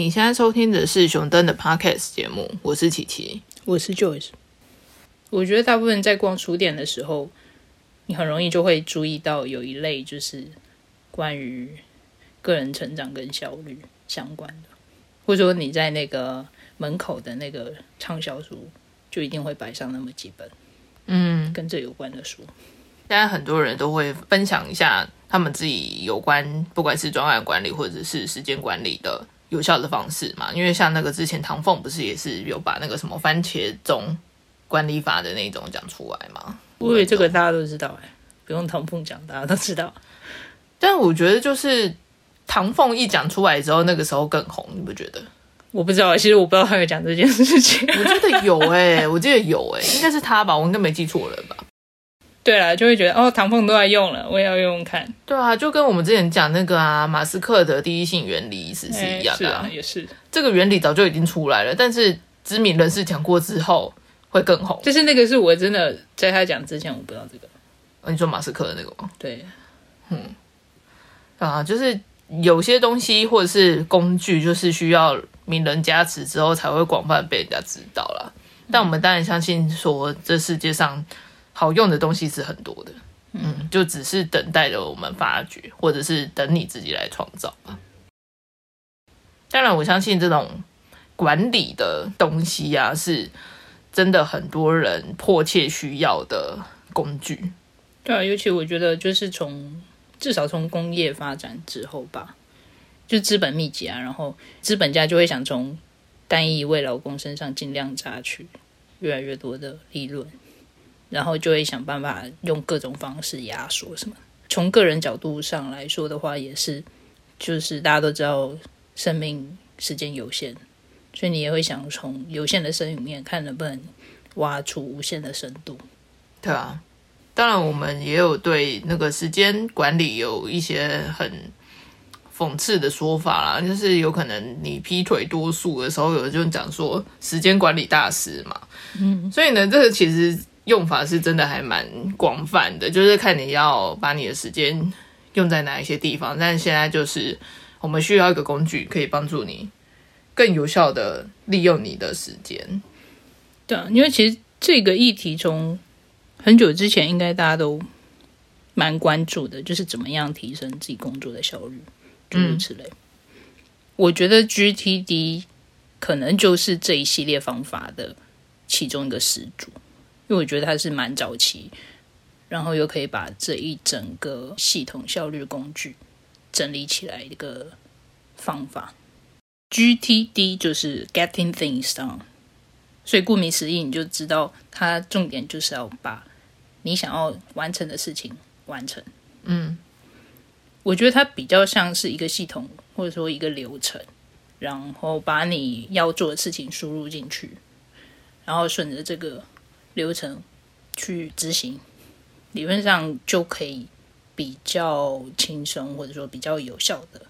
你现在收听的是熊登的 Podcast 节目，我是琪琪，我是 Joyce。我觉得大部分在逛书店的时候，你很容易就会注意到有一类就是关于个人成长跟效率相关的，或者说你在那个门口的那个畅销书，就一定会摆上那么几本，嗯，跟这有关的书。现在很多人都会分享一下他们自己有关，不管是专案管理或者是时间管理的。有效的方式嘛？因为像那个之前唐凤不是也是有把那个什么番茄钟管理法的那种讲出来吗？我以为这个大家都知道哎，不用唐凤讲，大家都知道。但我觉得就是唐凤一讲出来之后，那个时候更红，你不觉得？我不知道，其实我不知道他有讲这件事情。我觉得有哎，我记得有哎，应该是他吧？我应该没记错了吧？对啊，就会觉得哦，唐凤都在用了，我也要用用看。对啊，就跟我们之前讲那个啊，马斯克的第一性原理意思是一样的啊，也是这个原理早就已经出来了，但是知名人士讲过之后会更红。就是那个是我真的在他讲之前我不知道这个。你说马斯克的那个吗？对，嗯，啊，就是有些东西或者是工具，就是需要名人加持之后才会广泛被人家知道啦。但我们当然相信说，这世界上。好用的东西是很多的，嗯，就只是等待着我们发掘，或者是等你自己来创造吧。当然，我相信这种管理的东西呀，是真的很多人迫切需要的工具。对啊，尤其我觉得，就是从至少从工业发展之后吧，就资本密集啊，然后资本家就会想从单一一位劳工身上尽量榨取越来越多的利润。然后就会想办法用各种方式压缩什么。从个人角度上来说的话，也是，就是大家都知道生命时间有限，所以你也会想从有限的生里面看能不能挖出无限的深度。对啊，当然我们也有对那个时间管理有一些很讽刺的说法啦，就是有可能你劈腿多数的时候，有人就讲说时间管理大师嘛。嗯，所以呢，这个其实。用法是真的还蛮广泛的，就是看你要把你的时间用在哪一些地方。但现在就是我们需要一个工具，可以帮助你更有效的利用你的时间。对啊，因为其实这个议题从很久之前应该大家都蛮关注的，就是怎么样提升自己工作的效率，诸如此类。我觉得 GTD 可能就是这一系列方法的其中一个始祖。因为我觉得它是蛮早期，然后又可以把这一整个系统效率工具整理起来一个方法。GTD 就是 Getting Things Done，所以顾名思义，你就知道它重点就是要把你想要完成的事情完成。嗯，我觉得它比较像是一个系统，或者说一个流程，然后把你要做的事情输入进去，然后顺着这个。流程去执行，理论上就可以比较轻松，或者说比较有效的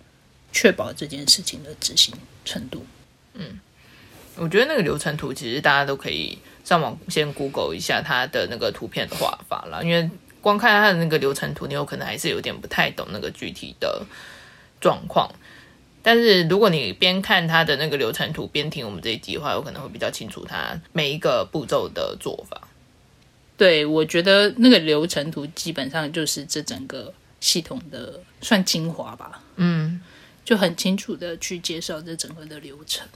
确保这件事情的执行程度。嗯，我觉得那个流程图其实大家都可以上网先 Google 一下它的那个图片的画法了，因为光看它的那个流程图，你有可能还是有点不太懂那个具体的状况。但是如果你边看它的那个流程图边听我们这一集的话，有可能会比较清楚它每一个步骤的做法。对，我觉得那个流程图基本上就是这整个系统的算精华吧。嗯，就很清楚的去介绍这整个的流程。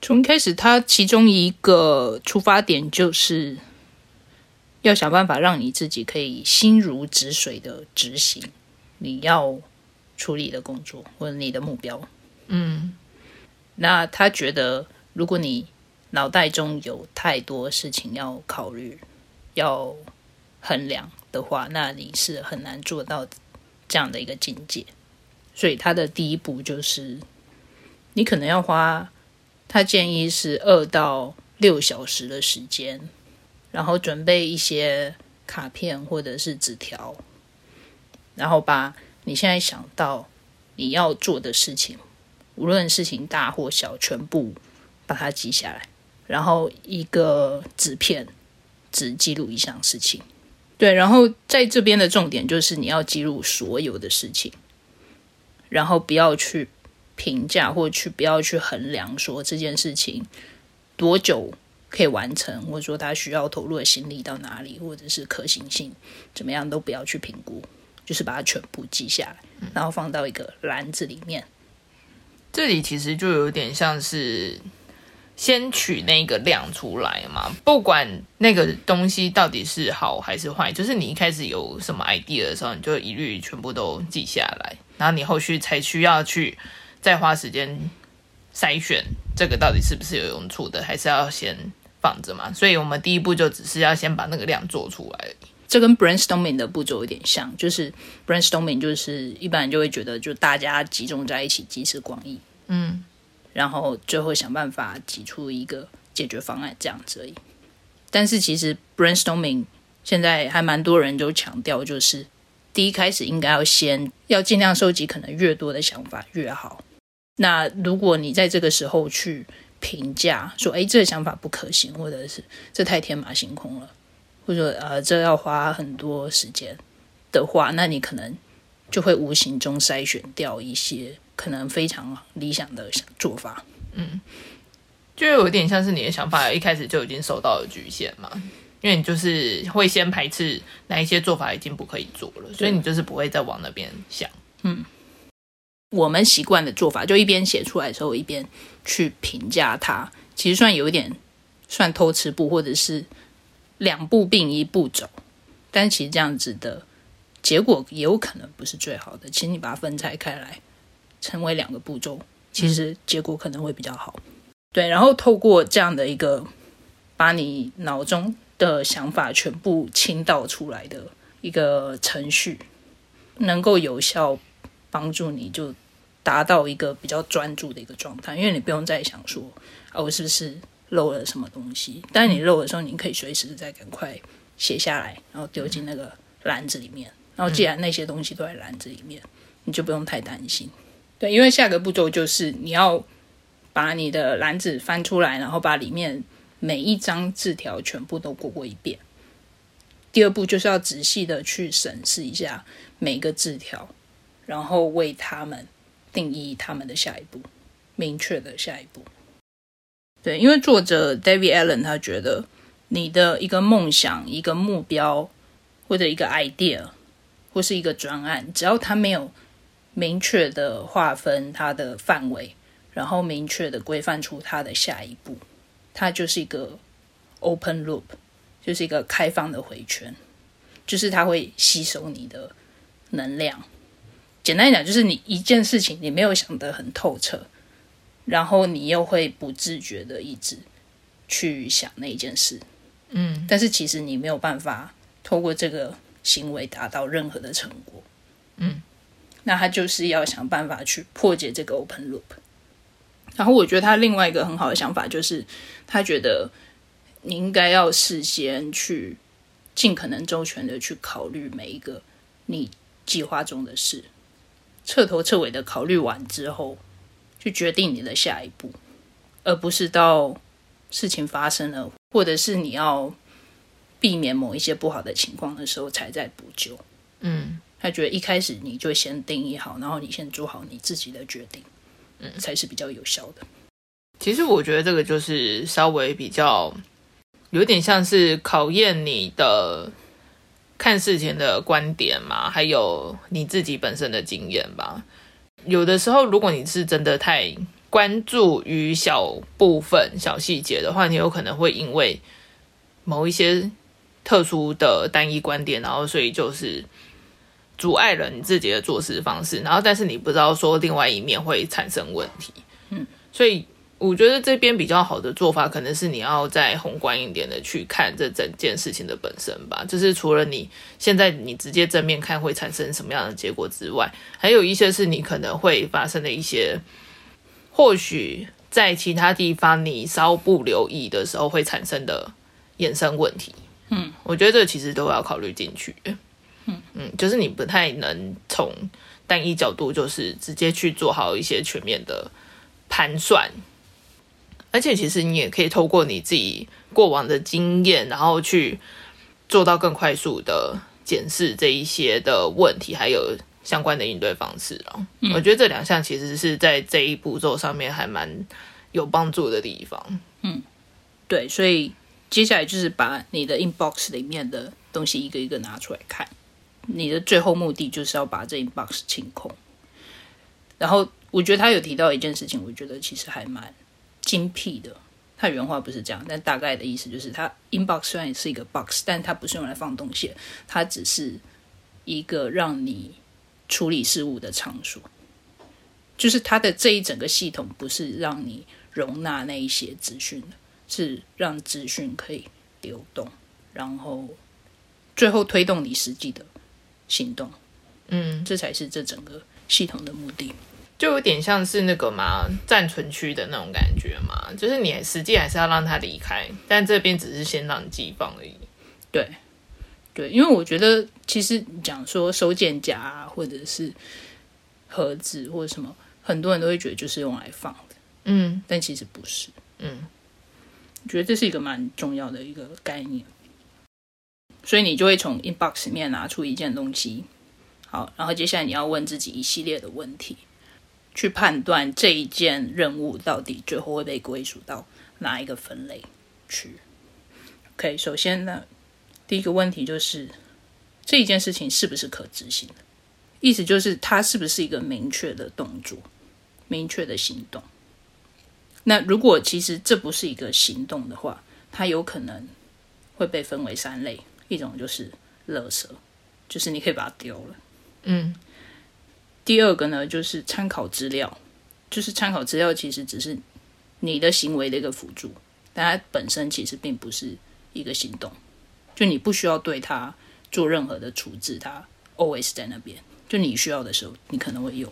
从开始，它其中一个出发点就是要想办法让你自己可以心如止水的执行你要。处理的工作或者你的目标，嗯，那他觉得，如果你脑袋中有太多事情要考虑、要衡量的话，那你是很难做到这样的一个境界。所以他的第一步就是，你可能要花，他建议是二到六小时的时间，然后准备一些卡片或者是纸条，然后把。你现在想到你要做的事情，无论事情大或小，全部把它记下来，然后一个纸片只记录一项事情。对，然后在这边的重点就是你要记录所有的事情，然后不要去评价或去不要去衡量说这件事情多久可以完成，或者说他需要投入的心力到哪里，或者是可行性怎么样，都不要去评估，就是把它全部记下来，然后放到一个篮子里面。这里其实就有点像是先取那个量出来嘛，不管那个东西到底是好还是坏，就是你一开始有什么 idea 的时候，你就一律全部都记下来，然后你后续才需要去再花时间筛选这个到底是不是有用处的，还是要先放着嘛。所以我们第一步就只是要先把那个量做出来。这跟 brainstorming 的步骤有点像，就是 brainstorming 就是一般人就会觉得，就大家集中在一起集思广益，嗯，然后最后想办法挤出一个解决方案这样子而已。但是其实 brainstorming 现在还蛮多人都强调，就是第一开始应该要先要尽量收集可能越多的想法越好。那如果你在这个时候去评价说，哎，这个想法不可行，或者是这太天马行空了。或者呃，这要花很多时间的话，那你可能就会无形中筛选掉一些可能非常理想的做法。嗯，就有点像是你的想法一开始就已经受到了局限嘛，因为你就是会先排斥哪一些做法已经不可以做了，所以你就是不会再往那边想。嗯，我们习惯的做法就一边写出来的时候一边去评价它，其实算有一点算偷吃步，或者是。两步并一步走，但其实这样子的结果也有可能不是最好的。请你把它分拆开来，成为两个步骤，其实结果可能会比较好。对，然后透过这样的一个把你脑中的想法全部倾倒出来的一个程序，能够有效帮助你就达到一个比较专注的一个状态，因为你不用再想说啊，我是不是。漏了什么东西？但你漏的时候，你可以随时再赶快写下来，然后丢进那个篮子里面。然后既然那些东西都在篮子里面，你就不用太担心。对，因为下个步骤就是你要把你的篮子翻出来，然后把里面每一张字条全部都过过一遍。第二步就是要仔细的去审视一下每个字条，然后为他们定义他们的下一步，明确的下一步。对，因为作者 David Allen 他觉得你的一个梦想、一个目标或者一个 idea 或是一个专案，只要它没有明确的划分它的范围，然后明确的规范出它的下一步，它就是一个 open loop，就是一个开放的回圈，就是它会吸收你的能量。简单讲，就是你一件事情你没有想得很透彻。然后你又会不自觉的一直去想那一件事，嗯，但是其实你没有办法透过这个行为达到任何的成果，嗯，那他就是要想办法去破解这个 open loop。然后我觉得他另外一个很好的想法就是，他觉得你应该要事先去尽可能周全的去考虑每一个你计划中的事，彻头彻尾的考虑完之后。去决定你的下一步，而不是到事情发生了，或者是你要避免某一些不好的情况的时候才在补救。嗯，他觉得一开始你就先定义好，然后你先做好你自己的决定，嗯，才是比较有效的。其实我觉得这个就是稍微比较有点像是考验你的看事情的观点嘛，还有你自己本身的经验吧。有的时候，如果你是真的太关注于小部分、小细节的话，你有可能会因为某一些特殊的单一观点，然后所以就是阻碍了你自己的做事方式。然后，但是你不知道说另外一面会产生问题。嗯，所以。我觉得这边比较好的做法，可能是你要再宏观一点的去看这整件事情的本身吧。就是除了你现在你直接正面看会产生什么样的结果之外，还有一些是你可能会发生的一些，或许在其他地方你稍不留意的时候会产生的衍生问题。嗯，我觉得这其实都要考虑进去。嗯嗯，就是你不太能从单一角度，就是直接去做好一些全面的盘算。而且，其实你也可以透过你自己过往的经验，然后去做到更快速的检视这一些的问题，还有相关的应对方式了。我觉得这两项其实是在这一步骤上面还蛮有帮助的地方。嗯对，所以接下来就是把你的 inbox 里面的东西一个一个拿出来看。你的最后目的就是要把这 inbox 清空。然后我觉得他有提到一件事情，我觉得其实还蛮精辟的。他原话不是这样，但大概的意思就是，它 inbox 虽然也是一个 box，但它不是用来放东西的，它只是一个让你处理事务的场所。就是它的这一整个系统不是让你容纳那一些资讯的，是让资讯可以流动，然后最后推动你实际的行动。嗯，这才是这整个系统的目的。就有点像是那个嘛暂存区的那种感觉嘛，就是你实际还是要让他离开，但这边只是先让你寄放而已。对，对，因为我觉得其实讲说收件夹啊，或者是盒子或者什么，很多人都会觉得就是用来放的，嗯但其实不是。嗯，我觉得这是一个蛮重要的一个概念，所以你就会从 inbox 里面拿出一件东西，好，然后接下来你要问自己一系列的问题，去判断这一件任务到底最后会被归属到哪一个分类去。OK，首先呢，第一个问题就是这一件事情是不是可执行的？意思就是它是不是一个明确的动作、明确的行动。那如果其实这不是一个行动的话，它有可能会被分为三类，一种就是垃圾，就是你可以把它丢了。嗯，第二个呢，就是参考资料，就是参考资料其实只是你的行为的一个辅助，但它本身其实并不是一个行动，就你不需要对它做任何的处置，它 always 在那边，就你需要的时候你可能会用。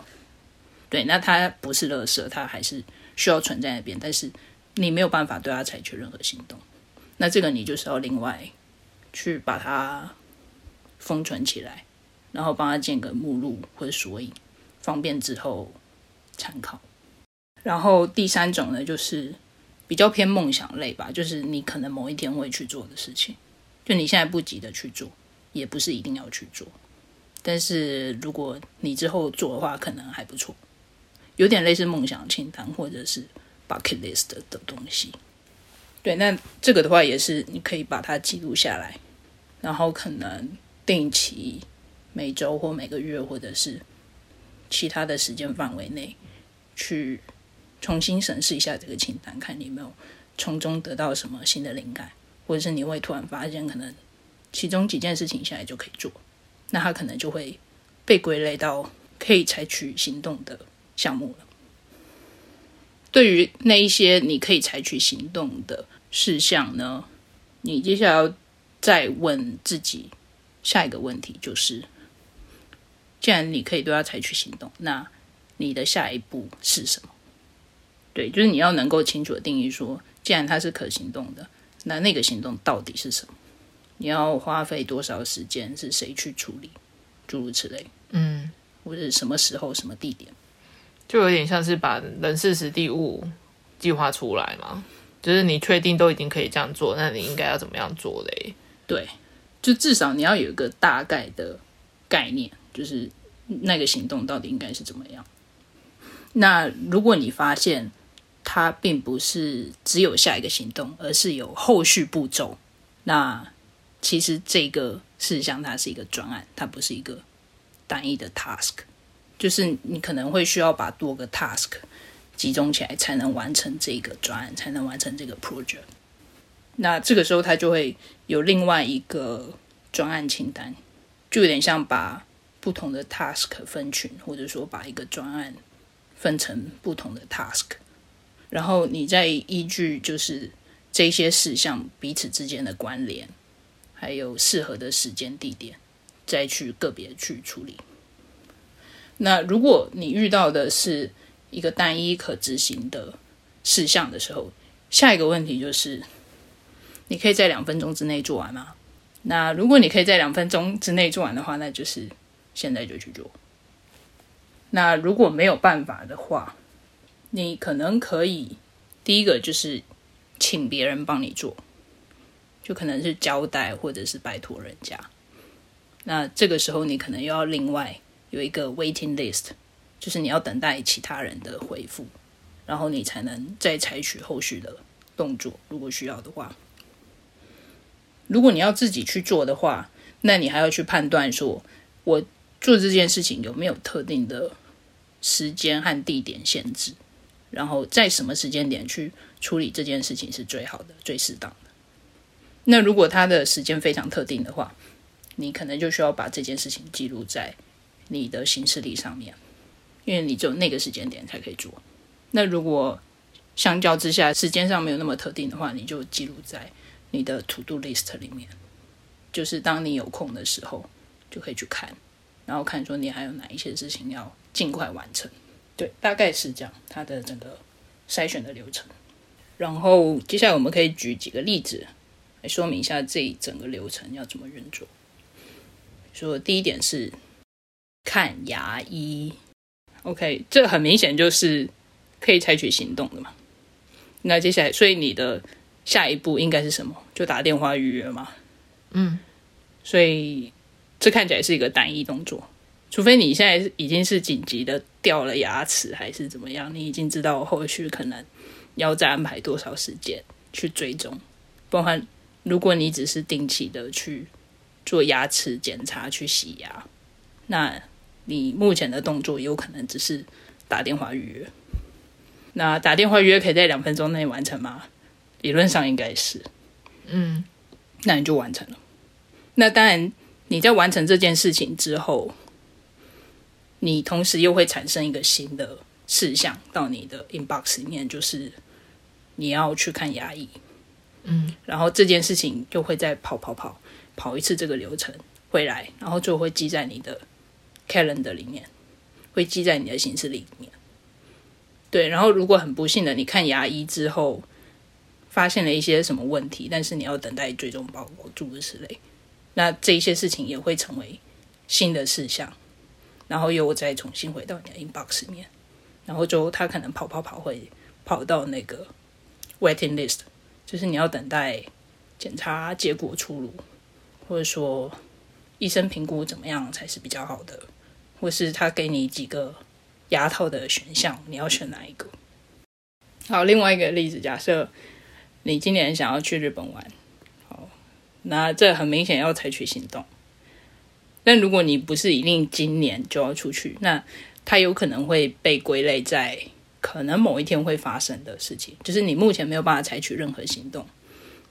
对，那它不是垃圾，它还是需要存在那边，但是你没有办法对它采取任何行动。那这个你就是要另外去把它封存起来，然后帮它建个目录或者索引，方便之后参考。然后第三种呢，就是比较偏梦想类吧，就是你可能某一天会去做的事情，就你现在不急着去做，也不是一定要去做，但是如果你之后做的话，可能还不错。有点类似梦想清单或者是 bucket list 的东西。对，那这个的话也是你可以把它记录下来，然后可能定期每周或每个月或者是其他的时间范围内去重新审视一下这个清单，看你有没有从中得到什么新的灵感，或者是你会突然发现可能其中几件事情现在就可以做，那它可能就会被归类到可以采取行动的项目了。对于那一些你可以采取行动的事项呢，你接下来要再问自己下一个问题，就是既然你可以对它采取行动，那你的下一步是什么？对，就是你要能够清楚的定义说，既然它是可行动的，那那个行动到底是什么？你要花费多少时间？是谁去处理？诸如此类，嗯，或者是什么时候、什么地点？就有点像是把人事时地物计划出来嘛，就是你确定都已经可以这样做，那你应该要怎么样做嘞？对，就至少你要有一个大概的概念，就是那个行动到底应该是怎么样。那如果你发现它并不是只有下一个行动，而是有后续步骤，那其实这个事实上它是一个专案，它不是一个单一的 task，就是你可能会需要把多个 task 集中起来，才能完成这个专案，才能完成这个 project。那这个时候，它就会有另外一个专案清单，就有点像把不同的 task 分群，或者说把一个专案分成不同的 task，然后你再依据就是这些事项彼此之间的关联，还有适合的时间地点，再去个别去处理。那如果你遇到的是一个单一可执行的事项的时候，下一个问题就是。你可以在两分钟之内做完吗？那如果你可以在两分钟之内做完的话，那就是现在就去做。那如果没有办法的话，你可能可以第一个就是请别人帮你做，就可能是交代或者是拜托人家。那这个时候你可能又要另外有一个 waiting list，就是你要等待其他人的回复，然后你才能再采取后续的动作，如果需要的话。如果你要自己去做的话，那你还要去判断说，我做这件事情有没有特定的时间和地点限制，然后在什么时间点去处理这件事情是最好的、最适当的。那如果它的时间非常特定的话，你可能就需要把这件事情记录在你的行事历上面，因为你只有那个时间点才可以做。那如果相较之下时间上没有那么特定的话，你就记录在你的 To Do List 里面，就是当你有空的时候就可以去看，然后看说你还有哪一些事情要尽快完成。对，大概是这样，它的整个筛选的流程。然后接下来我们可以举几个例子来说明一下这一整个流程要怎么运作。说第一点是看牙医，OK，这很明显就是可以采取行动的嘛。那接下来，所以你的下一步应该是什么？就打电话预约嘛。嗯，所以这看起来是一个单一动作，除非你现在已经是紧急的掉了牙齿，还是怎么样，你已经知道后续可能要再安排多少时间去追踪，包含如果你只是定期的去。做牙齿检查去洗牙，那你目前的动作有可能只是打电话预约。那打电话预约可以在两分钟内完成吗？理论上应该是，嗯，那你就完成了。那当然，你在完成这件事情之后，你同时又会产生一个新的事项到你的 inbox 里面，就是你要去看牙医。嗯，然后这件事情就会再跑跑跑。跑一次这个流程回来，然后就会记在你的 calendar 里面，会记在你的行事历里面。对，然后如果很不幸的你看牙医之后发现了一些什么问题，但是你要等待最终报告诸如此类，那这一些事情也会成为新的事项，然后又再重新回到你的 inbox 里面，然后就他可能跑跑跑会跑到那个 waiting list，就是你要等待检查结果出炉。或者说，医生评估怎么样才是比较好的？或是他给你几个牙套的选项，你要选哪一个？好，另外一个例子，假设你今年想要去日本玩，那这很明显要采取行动。但如果你不是一定今年就要出去，那它有可能会被归类在可能某一天会发生的事情，就是你目前没有办法采取任何行动。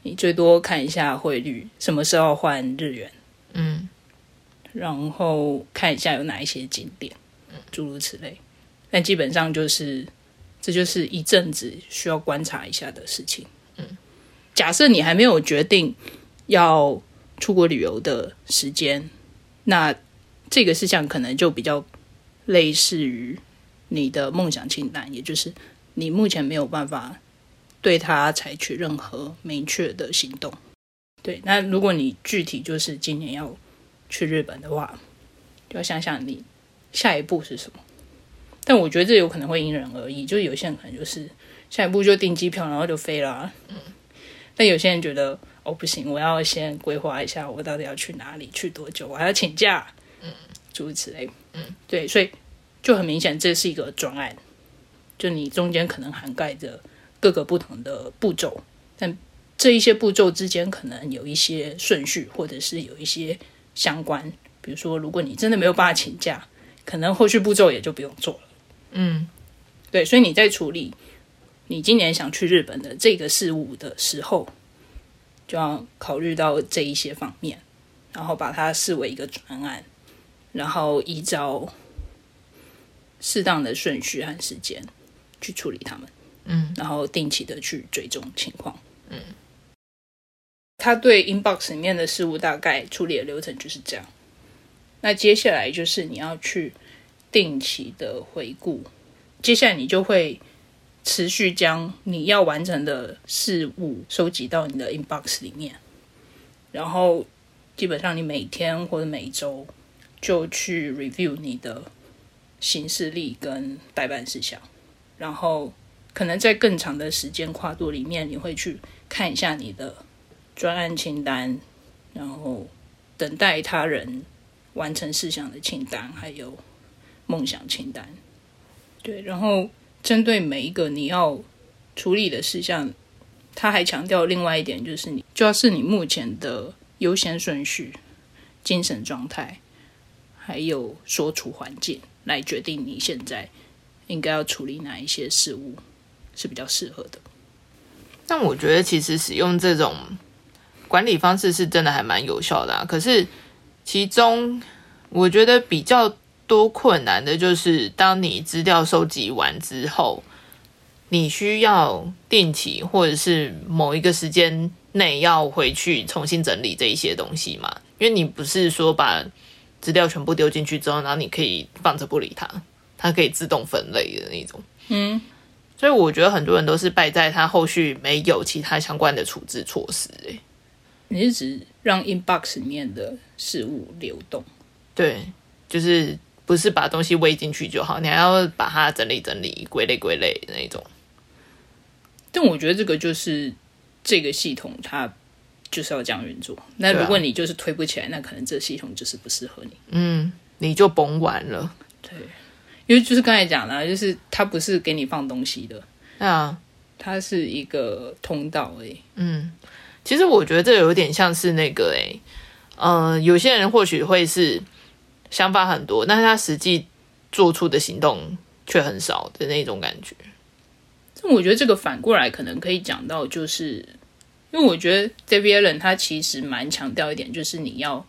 你最多看一下汇率，什么时候换日元？嗯，然后看一下有哪一些景点，诸如此类。但基本上就是，这就是一阵子需要观察一下的事情。嗯，假设你还没有决定要出国旅游的时间，那这个事项可能就比较类似于你的梦想清单，也就是你目前没有办法。对他采取任何明确的行动。对，那如果你具体就是今年要去日本的话，就要想想你下一步是什么。但我觉得这有可能会因人而异，就是有些人可能就是下一步就订机票，然后就飞了。嗯。但有些人觉得哦不行，我要先规划一下我到底要去哪里，去多久，我还要请假。嗯。诸如此类。嗯。对，所以就很明显，这是一个专案，就你中间可能涵盖着。各个不同的步骤，但这一些步骤之间可能有一些顺序，或者是有一些相关。比如说，如果你真的没有办法请假，可能后续步骤也就不用做了。嗯，对，所以你在处理你今年想去日本的这个事物的时候，就要考虑到这一些方面，然后把它视为一个专案，然后依照适当的顺序和时间去处理他们。嗯，然后定期的去追踪情况。嗯，他对 inbox 里面的事物大概处理的流程就是这样。那接下来就是你要去定期的回顾，接下来你就会持续将你要完成的事物收集到你的 inbox 里面，然后基本上你每天或者每周就去 review 你的行事历跟代办事项，然后。可能在更长的时间跨度里面，你会去看一下你的专案清单，然后等待他人完成事项的清单，还有梦想清单。对，然后针对每一个你要处理的事项，他还强调另外一点，就是你就要是你目前的优先顺序、精神状态，还有所处环境来决定你现在应该要处理哪一些事物是比较适合的。但我觉得其实使用这种管理方式是真的还蛮有效的。可是其中我觉得比较多困难的就是，当你资料收集完之后，你需要定期或者是某一个时间内要回去重新整理这一些东西嘛？因为你不是说把资料全部丢进去之后，然后你可以放着不理它，它可以自动分类的那种。嗯，所以我觉得很多人都是败在他后续没有其他相关的处置措施、欸。你是指让 inbox 里面的事物流动？对，就是不是把东西喂进去就好，你还要把它整理整理、归类归类的那种。但我觉得这个就是这个系统它就是要这样运作。那如果你就是推不起来，那可能这系统就是不适合你。嗯，你就甭玩了。对因为就是刚才讲了，就是它不是给你放东西的，啊它是一个通道而已。其实我觉得这有点像是那个诶、呃，有些人或许会是想法很多，但是他实际做出的行动却很少的那种感觉。但我觉得这个反过来可能可以讲到，就是因为我觉得 David Allen 他其实蛮强调一点，就是你要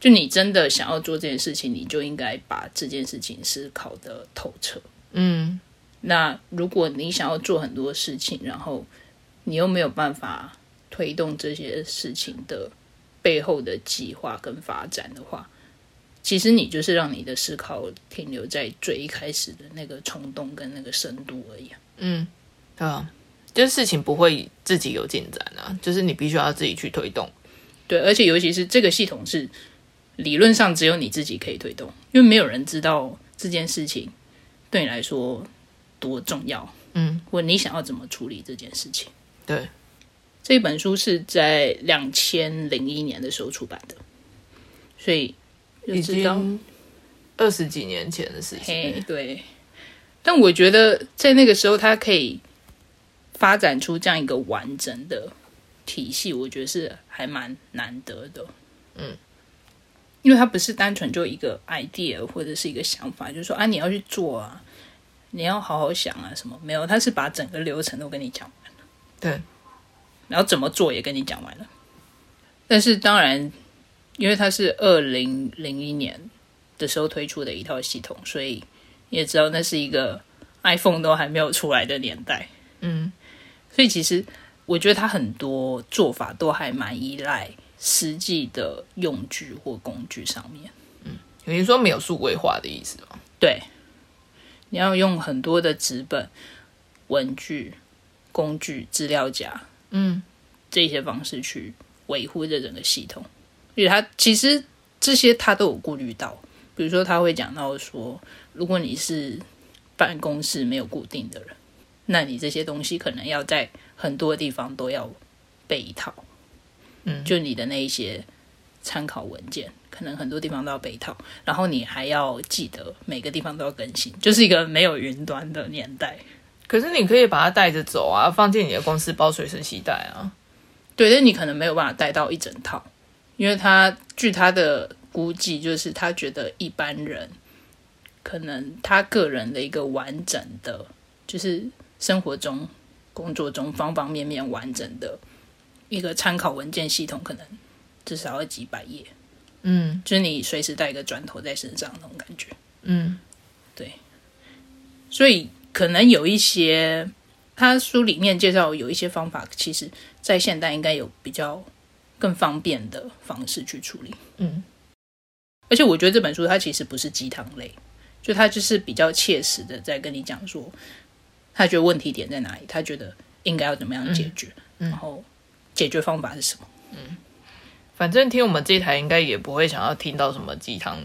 就你真的想要做这件事情，你就应该把这件事情思考的透彻。嗯那如果你想要做很多事情，然后你又没有办法推动这些事情的背后的计划跟发展的话，其实你就是让你的思考停留在最一开始的那个冲动跟那个深度而已啊。嗯，对啊，就是事情不会自己有进展啊，就是你必须要自己去推动。对，而且尤其是这个系统是理论上只有你自己可以推动，因为没有人知道这件事情对你来说多重要，嗯，或你想要怎么处理这件事情。对，这本书是在两千零一年的时候出版的，所以就已知道，经二十几年前的事情。嘿，对。但我觉得在那个时候，他可以发展出这样一个完整的体系，我觉得是还蛮难得的。嗯，因为它不是单纯就一个 idea 或者是一个想法，就是说啊，你要去做啊，你要好好想啊，什么没有，他是把整个流程都跟你讲完了，对，然后怎么做也跟你讲完了。但是当然，因为它是二零零一年的时候推出的一套系统，所以你也知道那是一个 iPhone 都还没有出来的年代，嗯，所以其实我觉得它很多做法都还蛮依赖实际的用具或工具上面。有人说没有数位化的意思吗？对，你要用很多的纸本、文具、工具、资料夹嗯这些方式去维护这整个系统。因为他其实这些他都有顾虑到，比如说他会讲到说，如果你是办公室没有固定的人，那你这些东西可能要在很多地方都要备一套。嗯就你的那一些参考文件，可能很多地方都要备一套，然后你还要记得每个地方都要更新，就是一个没有云端的年代。可是你可以把它带着走啊，放进你的公司包随身携带啊。对，但你可能没有办法带到一整套，因为他据他的估计，就是他觉得一般人可能他个人的一个完整的，就是生活中、工作中方方面面完整的一个参考文件系统，可能至少要几百页，嗯。就是你随时带一个砖头在身上那种感觉。嗯。对。所以可能有一些，他书里面介绍有一些方法，其实在现代应该有比较更方便的方式去处理。嗯。而且我觉得这本书它其实不是鸡汤类，就它就是比较切实的在跟你讲说，他觉得问题点在哪里，他觉得应该要怎么样解决，嗯。然后解决方法是什么。嗯。反正听我们这一台应该也不会想要听到什么鸡汤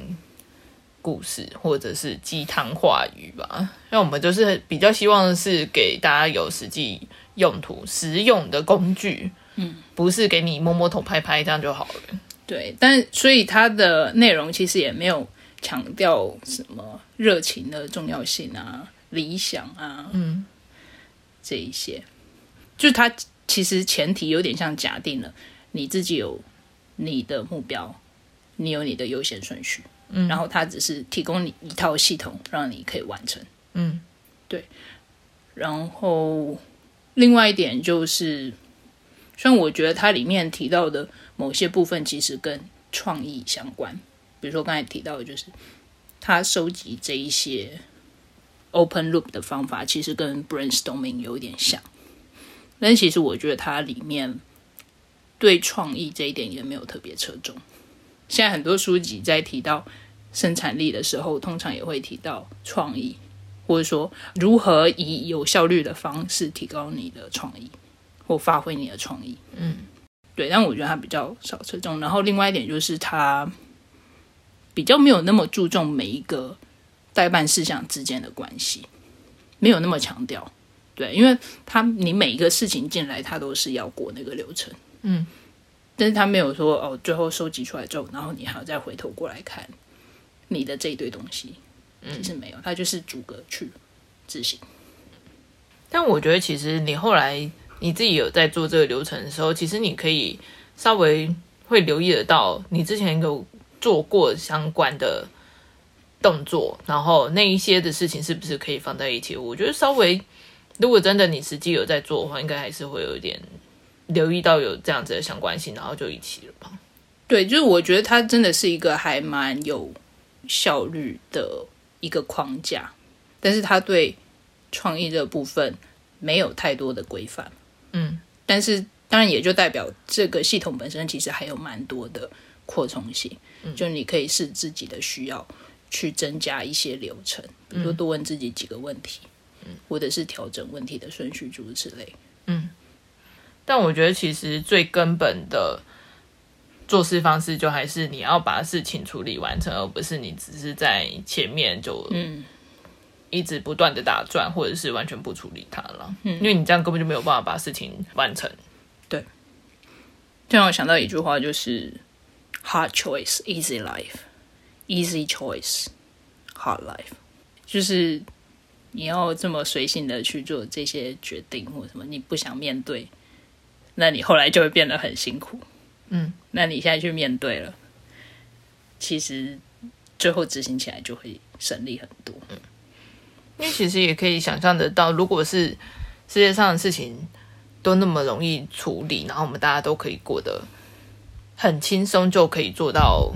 故事或者是鸡汤话语吧，那我们就是比较希望是给大家有实际用途、实用的工具，嗯，不是给你摸摸头、拍拍这样就好了。对，但所以它的内容其实也没有强调什么热情的重要性啊、理想啊，嗯，这一些，就是它其实前提有点像假定了你自己有你的目标，你有你的优先顺序，嗯。然后它只是提供你一套系统，让你可以完成。嗯。对。然后另外一点就是，虽然我觉得它里面提到的某些部分其实跟创意相关，比如说刚才提到的，就是他收集这一些 open loop 的方法，其实跟 brainstorming 有一点像，但其实我觉得它里面对创意这一点也没有特别侧重。现在很多书籍在提到生产力的时候，通常也会提到创意，或者说如何以有效率的方式提高你的创意或发挥你的创意。嗯，对，但我觉得他比较少侧重。然后另外一点就是他比较没有那么注重每一个代办事项之间的关系，没有那么强调。对，因为他你每一个事情进来，他都是要过那个流程。嗯，但是他没有说哦，最后收集出来之后，然后你还要再回头过来看你的这一堆东西。其实没有，他就是逐个去执行。但我觉得其实你后来你自己有在做这个流程的时候，其实你可以稍微会留意得到，你之前有做过相关的动作，然后那一些的事情是不是可以放在一起？我觉得稍微，如果真的你实际有在做的话，应该还是会有一点留意到有这样子的相关性，然后就一起了吧。对，就是我觉得它真的是一个还蛮有效率的一个框架，但是它对创意这部分没有太多的规范。嗯，但是当然也就代表这个系统本身其实还有蛮多的扩充性，就你可以视自己的需要去增加一些流程，比如说多问自己几个问题，或者是调整问题的顺序，诸如此类。嗯。但我觉得其实最根本的做事方式，就还是你要把事情处理完成，而不是你只是在前面就嗯一直不断的打转，或者是完全不处理它了。因为你这样根本就没有办法把事情完成。对这让我想到一句话，就是 “hard choice, easy life; easy choice, hard life”，就是你要这么随性的去做这些决定或什么，你不想面对，那你后来就会变得很辛苦。嗯，那你现在去面对了，其实最后执行起来就会省力很多。因为其实也可以想象得到，如果是世界上的事情都那么容易处理，然后我们大家都可以过得很轻松，就可以做到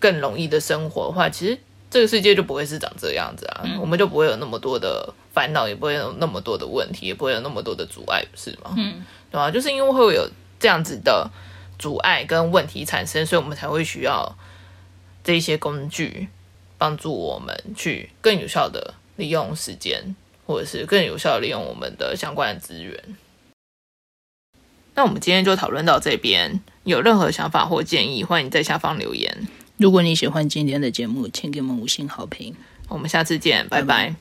更容易的生活的话，其实这个世界就不会是长这样子啊，我们就不会有那么多的烦恼，也不会有那么多的问题，也不会有那么多的阻碍，不是吗？嗯，对吧？就是因为会有这样子的阻碍跟问题产生，所以我们才会需要这一些工具帮助我们去更有效的利用时间，或者是更有效的利用我们的相关的资源。那我们今天就讨论到这边，有任何想法或建议，欢迎在下方留言。如果你喜欢今天的节目，请给我们五星好评。我们下次见，拜拜拜